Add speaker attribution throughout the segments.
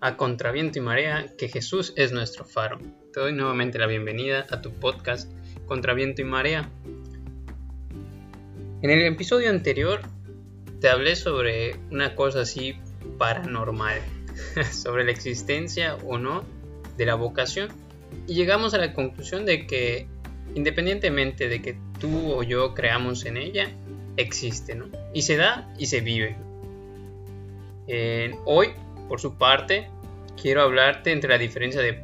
Speaker 1: a Contraviento y Marea que Jesús es nuestro faro. Te doy nuevamente la bienvenida a tu podcast Contraviento y Marea. En el episodio anterior te hablé sobre una cosa así paranormal, sobre la existencia o no de la vocación y llegamos a la conclusión de que independientemente de que tú o yo creamos en ella, existe, ¿no? Y se da y se vive. hoy, por su parte, quiero hablarte entre la diferencia de,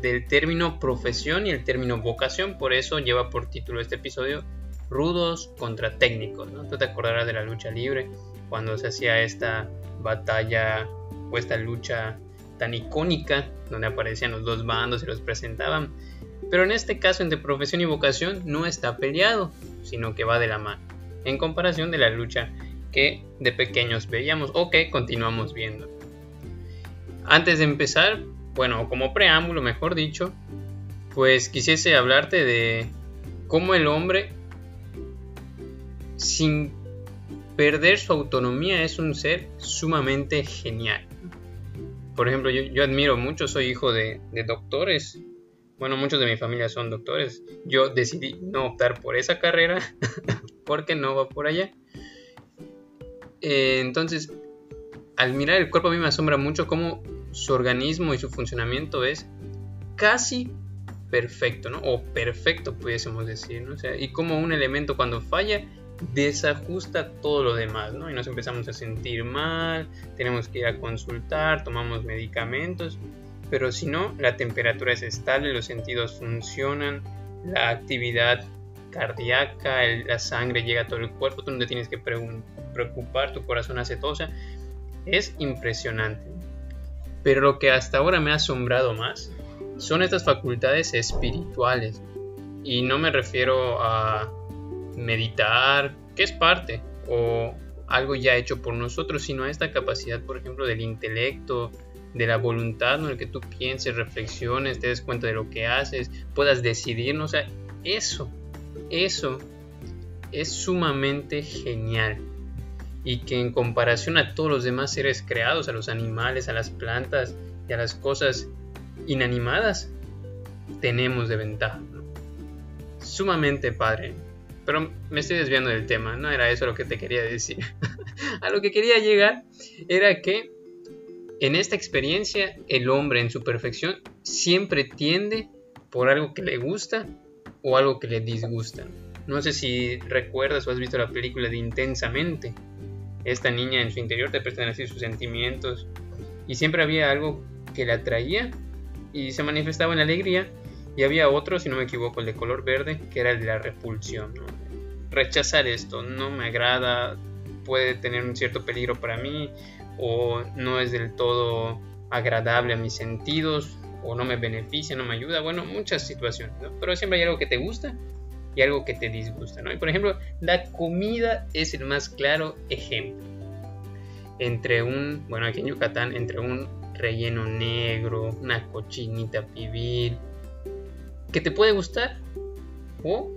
Speaker 1: del término profesión y el término vocación, por eso lleva por título este episodio rudos contra técnicos. Tú te acordarás de la lucha libre, cuando se hacía esta batalla o esta lucha tan icónica, donde aparecían los dos bandos y los presentaban. Pero en este caso, entre profesión y vocación, no está peleado, sino que va de la mano, en comparación de la lucha que de pequeños veíamos o que continuamos viendo. Antes de empezar, bueno, como preámbulo, mejor dicho, pues quisiese hablarte de cómo el hombre, sin perder su autonomía, es un ser sumamente genial por ejemplo, yo, admiro mucho, soy hijo de, doctores. Bueno, muchos de mi familia son doctores. Yo decidí no optar por esa carrera porque no va por allá. Eh, entonces, al mirar el cuerpo a mí me asombra mucho cómo su organismo y su funcionamiento es casi perfecto. O perfecto, pudiésemos decir, y como un elemento cuando falla desajusta todo lo demás. Y nos empezamos a sentir mal, tenemos que ir a consultar, tomamos medicamentos, pero si no, la temperatura es estable, los sentidos funcionan, la actividad cardíaca, la sangre llega a todo el cuerpo, tú no te tienes que preocupar, tu corazón hace es impresionante. Pero lo que hasta ahora me ha asombrado más son estas facultades espirituales. Y no me refiero a meditar, que es parte, o algo ya hecho por nosotros, sino a esta capacidad, por ejemplo, del intelecto, de la voluntad, en que tú pienses, reflexiones, te des cuenta de lo que haces, puedas decidir, ¿no? o sea, eso, eso es sumamente genial. Y que en comparación a todos los demás seres creados, a los animales, a las plantas y a las cosas inanimadas, tenemos de ventaja. Sumamente padre. Pero me estoy desviando del tema, no era eso lo que te quería decir. a lo que quería llegar era que en esta experiencia el hombre en su perfección siempre tiende por algo que le gusta o algo que le disgusta. No sé si recuerdas o has visto la película de Intensamente. Esta niña en su interior te así sus sentimientos y siempre había algo que la atraía y se manifestaba en alegría y había otro, si no me equivoco, el de color verde, que era el de la repulsión. Rechazar esto no me agrada, puede tener un cierto peligro para mí, o no es del todo agradable a mis sentidos, o no me beneficia, no me ayuda. Bueno, muchas situaciones, Pero siempre hay algo que te gusta y algo que te disgusta, ¿no? Por ejemplo, la comida es el más claro ejemplo. Entre un, bueno, aquí en Yucatán, entre un relleno negro, una cochinita pibil, que te puede gustar o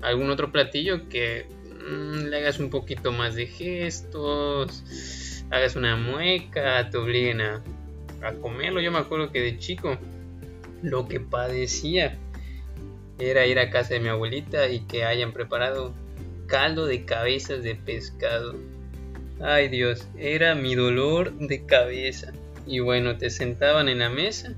Speaker 1: algún otro platillo que mm, le hagas un poquito más de gestos, hagas una mueca, te obliguen a, a comerlo. Yo me acuerdo que de chico lo que padecía era ir a casa de mi abuelita y que hayan preparado caldo de cabezas de pescado. Ay Dios, era mi dolor de cabeza. Y bueno, te sentaban en la mesa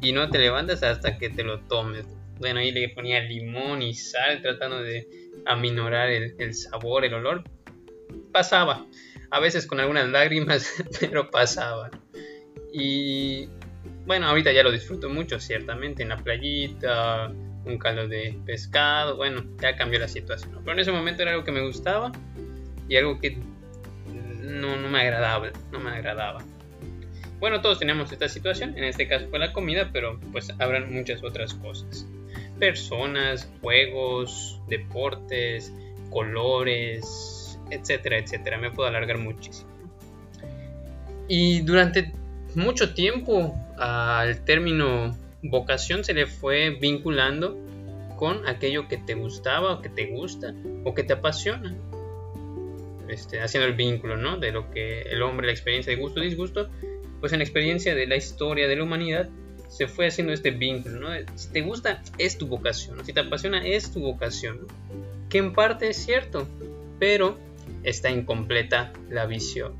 Speaker 1: y no te levantas hasta que te lo tomes. Bueno, ahí le ponía limón y sal tratando de aminorar el, sabor, el olor. Pasaba, a veces con algunas lágrimas, pero pasaba. Y bueno, ahorita ya lo disfruto mucho, ciertamente, en la playita, un caldo de pescado, bueno, ya cambió la situación. Pero en ese momento era algo que me gustaba y algo que no, no me agradaba, no me agradaba. Bueno, todos tenemos esta situación, en este caso fue la comida, pero pues habrán muchas otras cosas personas, juegos, deportes, colores, etcétera, etcétera. Me puedo alargar muchísimo. Y durante mucho tiempo al término vocación se le fue vinculando con aquello que te gustaba o que te gusta o que te apasiona. Este, haciendo el vínculo, ¿no? De lo que el hombre, la experiencia de gusto disgusto, pues en la experiencia de la historia de la humanidad se fue haciendo este vínculo, ¿no? Si te gusta, es tu vocación, si te apasiona, es tu vocación, que en parte es cierto, pero está incompleta la visión.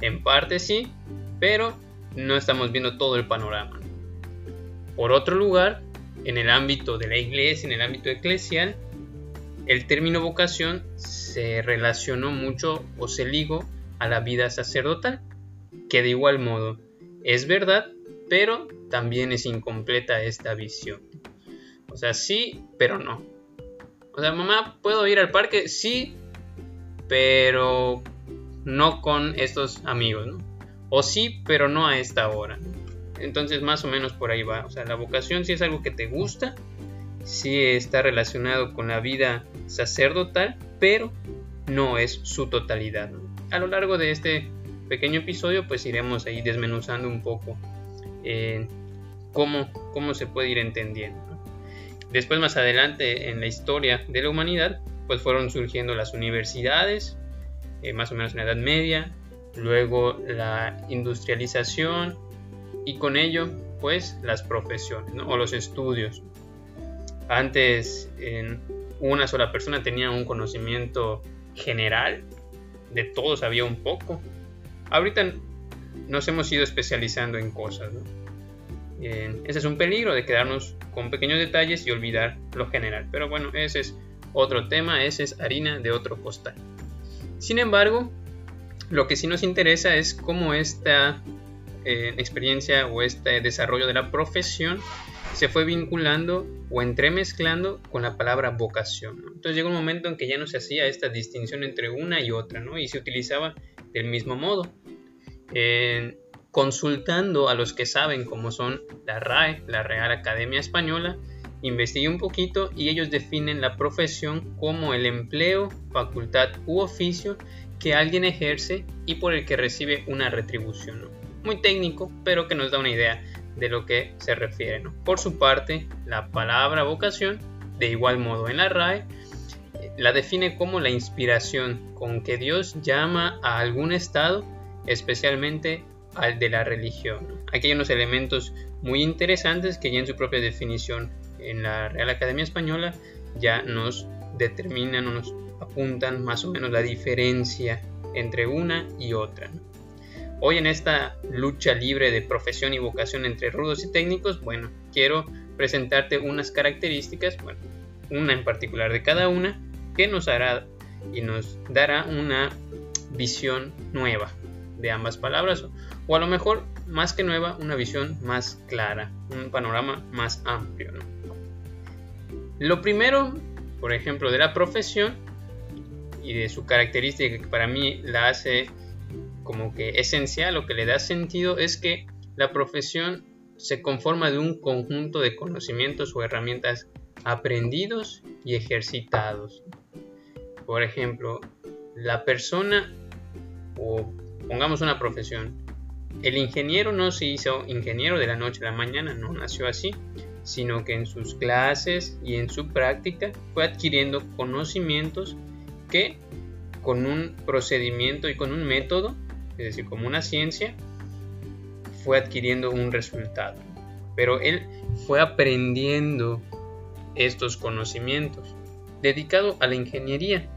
Speaker 1: En parte sí, pero no estamos viendo todo el panorama. Por otro lugar, en el ámbito de la iglesia, en el ámbito eclesial, el término vocación se relacionó mucho o se ligó a la vida sacerdotal, que de igual modo es verdad, pero también es incompleta esta visión. O sea, sí, pero no. O sea, mamá, ¿puedo ir al parque? Sí, pero no con estos amigos, ¿no? O sí, pero no a esta hora. Entonces, más o menos por ahí va. O sea, la vocación sí es algo que te gusta, sí está relacionado con la vida sacerdotal, pero no es su totalidad. A lo largo de este pequeño episodio, pues iremos ahí desmenuzando un poco eh, cómo, cómo se puede ir entendiendo. Después más adelante en la historia de la humanidad, pues fueron surgiendo las universidades, eh, más o menos en la Edad Media, luego la industrialización y con ello pues las profesiones o los estudios. Antes una sola persona tenía un conocimiento general, de todos había un poco. Ahorita nos hemos ido especializando en cosas. ese es un peligro de quedarnos con pequeños detalles y olvidar lo general. Pero bueno, ese es otro tema, ese es harina de otro costal. Sin embargo, lo que sí nos interesa es cómo esta eh, experiencia o este desarrollo de la profesión se fue vinculando o entremezclando con la palabra vocación. Entonces llegó un momento en que ya no se hacía esta distinción entre una y otra, ¿no? y se utilizaba del mismo modo consultando a los que saben cómo son la RAE, la Real Academia Española, investigué un poquito y ellos definen la profesión como el empleo, facultad u oficio que alguien ejerce y por el que recibe una retribución. Muy técnico, pero que nos da una idea de lo que se refiere. Por su parte, la palabra vocación, de igual modo en la RAE, la define como la inspiración con que Dios llama a algún estado especialmente al de la religión. Aquí hay unos elementos muy interesantes que ya en su propia definición en la Real Academia Española ya nos determinan o nos apuntan más o menos la diferencia entre una y otra. Hoy en esta lucha libre de profesión y vocación entre rudos y técnicos, bueno, quiero presentarte unas características, bueno, una en particular de cada una, que nos hará y nos dará una visión nueva de ambas palabras o a lo mejor más que nueva una visión más clara, un panorama más amplio. Lo primero, por ejemplo, de la profesión y de su característica que para mí la hace como que esencial o que le da sentido es que la profesión se conforma de un conjunto de conocimientos o herramientas aprendidos y ejercitados. Por ejemplo, la persona o Pongamos una profesión. El ingeniero no se hizo ingeniero de la noche a la mañana, no nació así, sino que en sus clases y en su práctica fue adquiriendo conocimientos que con un procedimiento y con un método, es decir, como una ciencia, fue adquiriendo un resultado. Pero él fue aprendiendo estos conocimientos, dedicado a la ingeniería,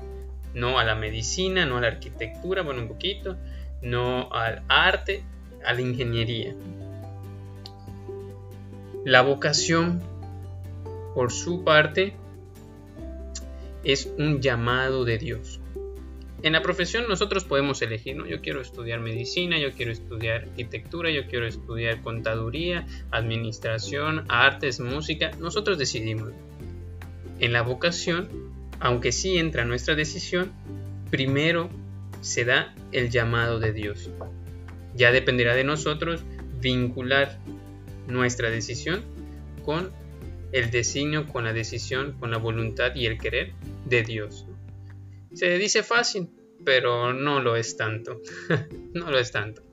Speaker 1: no a la medicina, no a la arquitectura, bueno, un poquito, no al arte, a la ingeniería. La vocación, por su parte, es un llamado de Dios. En la profesión nosotros podemos elegir, ¿no? Yo quiero estudiar medicina, yo quiero estudiar arquitectura, yo quiero estudiar contaduría, administración, artes, música. Nosotros decidimos. En la vocación, aunque sí entra nuestra decisión, primero se da el llamado de Dios. Ya dependerá de nosotros vincular nuestra decisión con el designio, con la decisión, con la voluntad y el querer de Dios. Se dice fácil, pero no lo es tanto. no lo es tanto.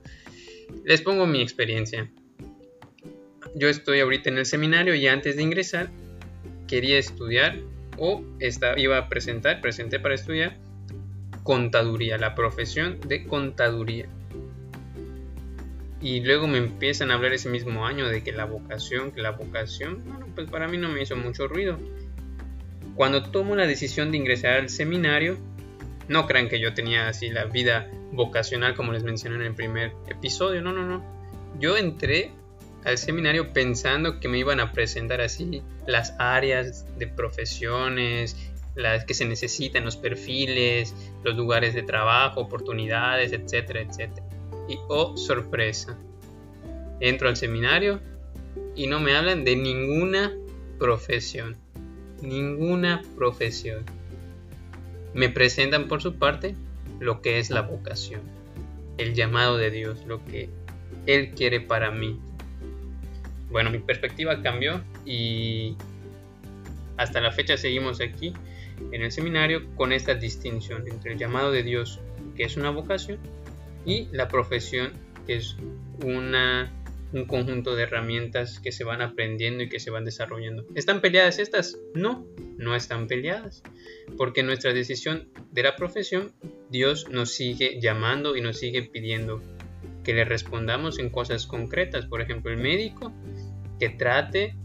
Speaker 1: Les pongo mi experiencia. Yo estoy ahorita en el seminario y antes de ingresar quería estudiar o iba a presentar, presenté para estudiar contaduría, la profesión de contaduría. Y luego me empiezan a hablar ese mismo año de que la vocación, que la vocación, bueno, pues para mí no me hizo mucho ruido. Cuando tomo la decisión de ingresar al seminario, no crean que yo tenía así la vida vocacional como les mencioné en el primer episodio, no, no, no. Yo entré al seminario pensando que me iban a presentar así las áreas de profesiones, las que se necesitan, los perfiles, los lugares de trabajo, oportunidades, etcétera, etcétera. Y oh, sorpresa, entro al seminario y no me hablan de ninguna profesión, ninguna profesión. Me presentan por su parte lo que es la vocación, el llamado de Dios, lo que Él quiere para mí. Bueno, mi perspectiva cambió y hasta la fecha seguimos aquí en el seminario con esta distinción entre el llamado de Dios, que es una vocación, y la profesión, que es una, un conjunto de herramientas que se van aprendiendo y que se van desarrollando. ¿Están peleadas estas? No, no están peleadas, porque nuestra decisión de la profesión, Dios nos sigue llamando y nos sigue pidiendo que le respondamos en cosas concretas. Por ejemplo, el médico que trate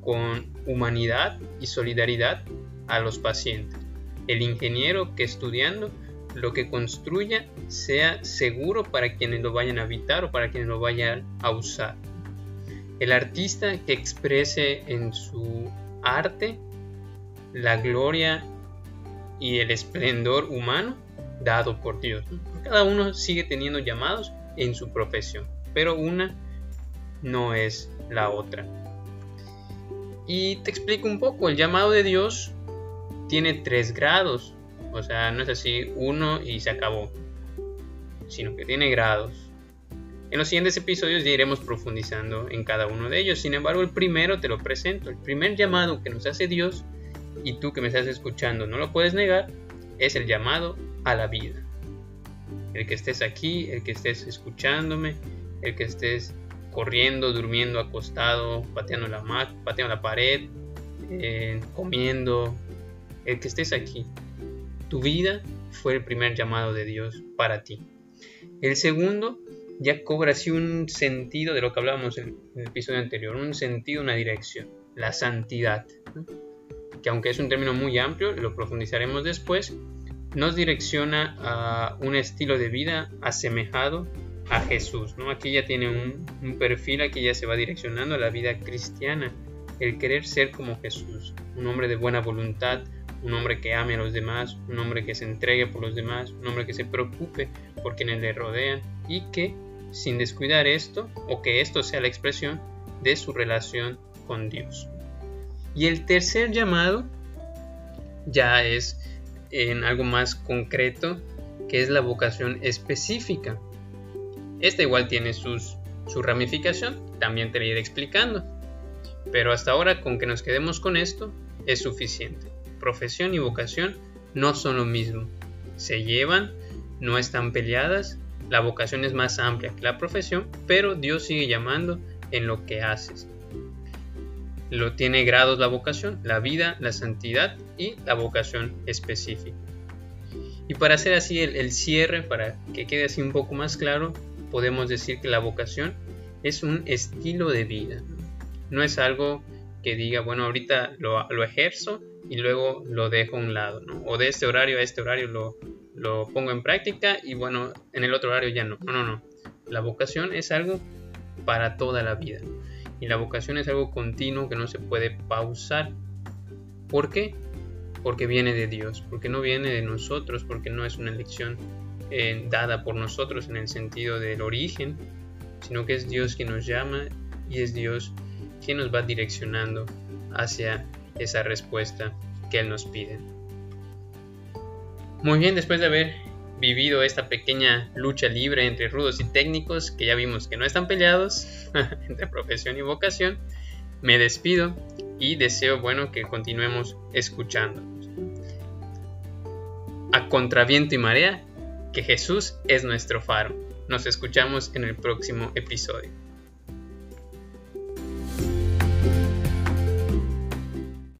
Speaker 1: con humanidad y solidaridad a los pacientes. El ingeniero que estudiando lo que construya sea seguro para quienes lo vayan a habitar o para quienes lo vayan a usar. El artista que exprese en su arte la gloria y el esplendor humano dado por Dios. Cada uno sigue teniendo llamados en su profesión, pero una no es la otra. Y te explico un poco, el llamado de Dios tiene tres grados. O sea, no es así uno y se acabó. Sino que tiene grados. En los siguientes episodios ya iremos profundizando en cada uno de ellos. Sin embargo, el primero te lo presento. El primer llamado que nos hace Dios, y tú que me estás escuchando no lo puedes negar, es el llamado a la vida. El que estés aquí, el que estés escuchándome, el que estés corriendo, durmiendo, acostado, pateando la, pateando la pared, eh, comiendo, el que estés aquí. Tu vida fue el primer llamado de Dios para ti. El segundo ya cobra así un sentido de lo que hablábamos en el episodio anterior, un sentido, una dirección, la santidad, que aunque es un término muy amplio, lo profundizaremos después, nos direcciona a un estilo de vida asemejado a Jesús. ¿no? Aquí ya tiene un, un perfil, aquí ya se va direccionando a la vida cristiana, el querer ser como Jesús, un hombre de buena voluntad, un hombre que ame a los demás, un hombre que se entregue por los demás, un hombre que se preocupe por quienes le rodean y que, sin descuidar esto, o que esto sea la expresión de su relación con Dios. Y el tercer llamado ya es en algo más concreto, que es la vocación específica. Esta igual tiene sus, su ramificación, también te la iré explicando. Pero hasta ahora con que nos quedemos con esto es suficiente profesión y vocación no son lo mismo. Se llevan, no están peleadas, la vocación es más amplia que la profesión, pero Dios sigue llamando en lo que haces. Lo tiene grados la vocación, la vida, la santidad y la vocación específica. Y para hacer así el, el cierre, para que quede así un poco más claro, podemos decir que la vocación es un estilo de vida. No es algo que diga, bueno, ahorita lo, lo ejerzo y luego lo dejo a un lado, ¿no? O de este horario a este horario lo, lo pongo en práctica y bueno, en el otro horario ya no. No, no, no. La vocación es algo para toda la vida. Y la vocación es algo continuo que no se puede pausar. ¿Por qué? Porque viene de Dios, porque no viene de nosotros, porque no es una elección eh, dada por nosotros en el sentido del origen, sino que es Dios quien nos llama y es Dios quien nos va direccionando hacia esa respuesta que Él nos pide. Muy bien, después de haber vivido esta pequeña lucha libre entre rudos y técnicos, que ya vimos que no están peleados, entre profesión y vocación, me despido y deseo, bueno, que continuemos escuchando. A contraviento y marea, que Jesús es nuestro faro. Nos escuchamos en el próximo episodio.